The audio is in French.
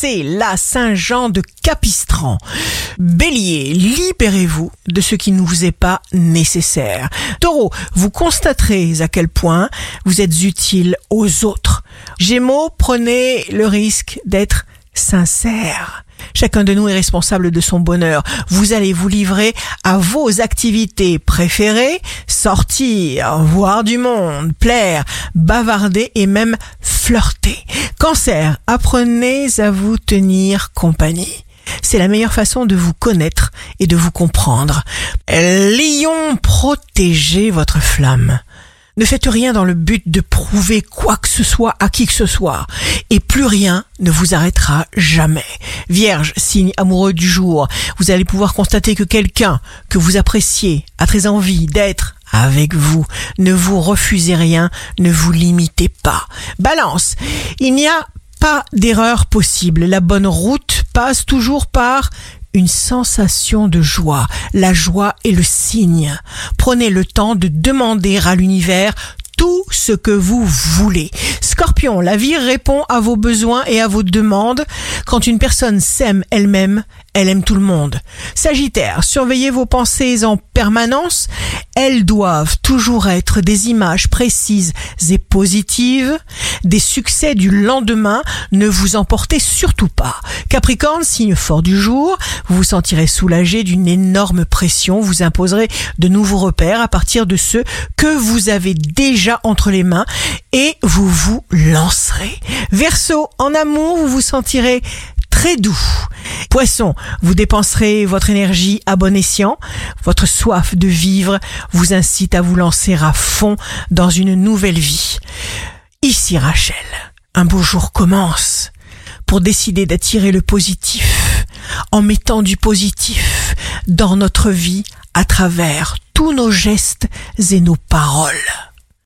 c'est la Saint-Jean de Capistran. Bélier, libérez-vous de ce qui ne vous est pas nécessaire. Taureau, vous constaterez à quel point vous êtes utile aux autres. Gémeaux, prenez le risque d'être sincère. Chacun de nous est responsable de son bonheur. Vous allez vous livrer à vos activités préférées, sortir, voir du monde, plaire, bavarder et même flirter. Cancer, apprenez à vous tenir compagnie. C'est la meilleure façon de vous connaître et de vous comprendre. Lion, protégez votre flamme. Ne faites rien dans le but de prouver quoi que ce soit à qui que ce soit. Et plus rien ne vous arrêtera jamais. Vierge, signe amoureux du jour, vous allez pouvoir constater que quelqu'un que vous appréciez a très envie d'être avec vous. Ne vous refusez rien, ne vous limitez pas. Balance, il n'y a pas d'erreur possible. La bonne route passe toujours par une sensation de joie. La joie est le signe. Prenez le temps de demander à l'univers tout ce que vous voulez. Scorpion, la vie répond à vos besoins et à vos demandes. Quand une personne s'aime elle-même, elle aime tout le monde. Sagittaire, surveillez vos pensées en permanence. Elles doivent toujours être des images précises et positives. Des succès du lendemain, ne vous emportez surtout pas. Capricorne, signe fort du jour, vous vous sentirez soulagé d'une énorme pression. Vous imposerez de nouveaux repères à partir de ceux que vous avez déjà entre les mains et vous vous lancerez. Verseau, en amour, vous vous sentirez très doux. Poisson, vous dépenserez votre énergie à bon escient. Votre soif de vivre vous incite à vous lancer à fond dans une nouvelle vie. Ici Rachel, un beau jour commence pour décider d'attirer le positif en mettant du positif dans notre vie à travers tous nos gestes et nos paroles.